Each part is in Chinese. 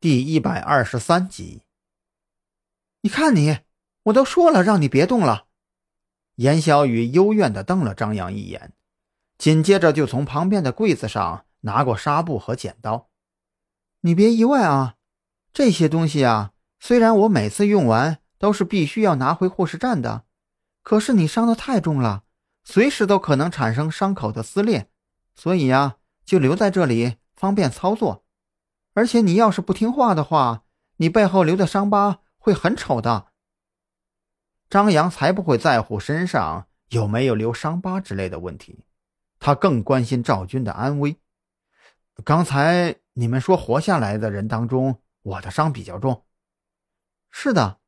第一百二十三集。你看你，我都说了让你别动了。严小雨幽怨地瞪了张扬一眼，紧接着就从旁边的柜子上拿过纱布和剪刀。你别意外啊，这些东西啊，虽然我每次用完都是必须要拿回护士站的，可是你伤得太重了，随时都可能产生伤口的撕裂，所以呀，就留在这里方便操作。而且你要是不听话的话，你背后留的伤疤会很丑的。张扬才不会在乎身上有没有留伤疤之类的问题，他更关心赵军的安危。刚才你们说活下来的人当中，我的伤比较重。是的，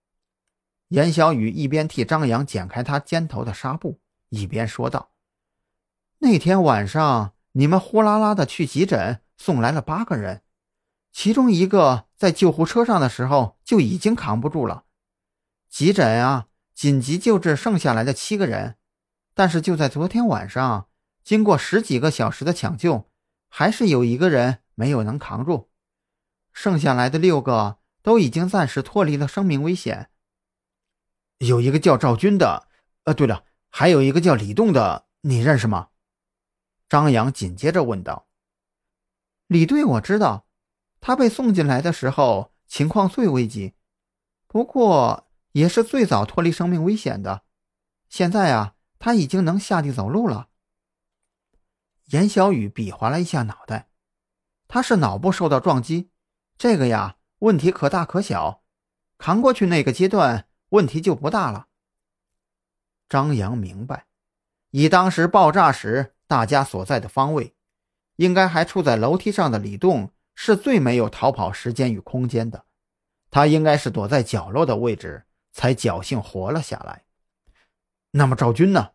严小雨一边替张扬剪开他肩头的纱布，一边说道：“那天晚上你们呼啦啦的去急诊，送来了八个人。”其中一个在救护车上的时候就已经扛不住了，急诊啊，紧急救治剩下来的七个人，但是就在昨天晚上，经过十几个小时的抢救，还是有一个人没有能扛住，剩下来的六个都已经暂时脱离了生命危险。有一个叫赵军的，呃，对了，还有一个叫李栋的，你认识吗？张扬紧接着问道。李队我知道。他被送进来的时候情况最危急，不过也是最早脱离生命危险的。现在啊，他已经能下地走路了。严小雨比划了一下脑袋，他是脑部受到撞击，这个呀问题可大可小，扛过去那个阶段问题就不大了。张扬明白，以当时爆炸时大家所在的方位，应该还处在楼梯上的李栋。是最没有逃跑时间与空间的，他应该是躲在角落的位置，才侥幸活了下来。那么赵军呢？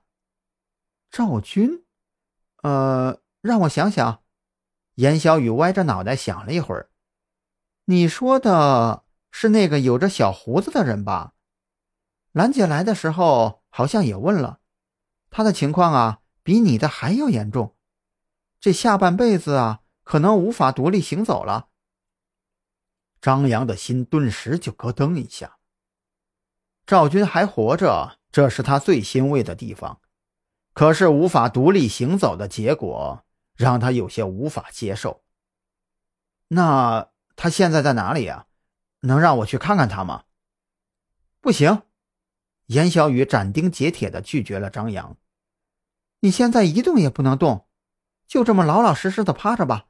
赵军，呃，让我想想。严小雨歪着脑袋想了一会儿，你说的是那个有着小胡子的人吧？兰姐来的时候好像也问了，他的情况啊，比你的还要严重，这下半辈子啊。可能无法独立行走了。张扬的心顿时就咯噔一下。赵军还活着，这是他最欣慰的地方。可是无法独立行走的结果，让他有些无法接受。那他现在在哪里呀？能让我去看看他吗？不行，严小雨斩钉截铁地拒绝了张扬。你现在一动也不能动，就这么老老实实的趴着吧。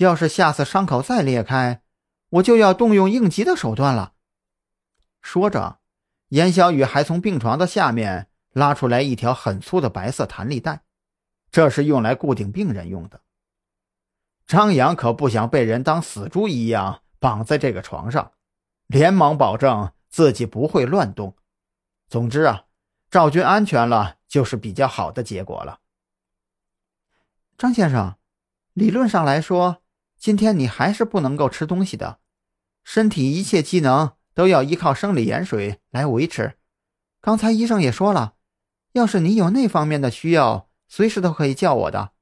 要是下次伤口再裂开，我就要动用应急的手段了。说着，严小雨还从病床的下面拉出来一条很粗的白色弹力带，这是用来固定病人用的。张扬可不想被人当死猪一样绑在这个床上，连忙保证自己不会乱动。总之啊，赵军安全了，就是比较好的结果了。张先生，理论上来说。今天你还是不能够吃东西的，身体一切机能都要依靠生理盐水来维持。刚才医生也说了，要是你有那方面的需要，随时都可以叫我的。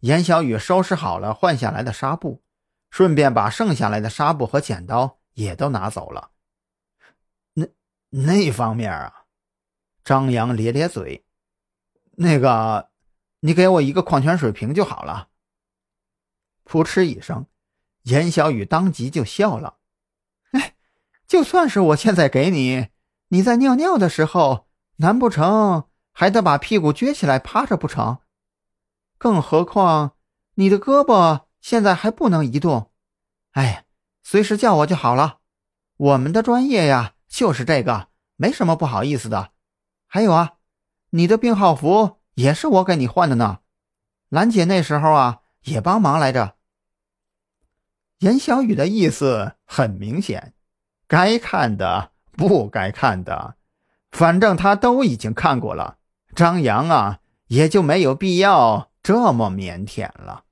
严小雨收拾好了换下来的纱布，顺便把剩下来的纱布和剪刀也都拿走了。那那方面啊，张扬咧咧嘴，那个，你给我一个矿泉水瓶就好了。噗嗤一声，严小雨当即就笑了。哎，就算是我现在给你，你在尿尿的时候，难不成还得把屁股撅起来趴着不成？更何况你的胳膊现在还不能移动。哎，随时叫我就好了。我们的专业呀，就是这个，没什么不好意思的。还有啊，你的病号服也是我给你换的呢。兰姐那时候啊。也帮忙来着。严小雨的意思很明显，该看的不该看的，反正他都已经看过了。张扬啊，也就没有必要这么腼腆了。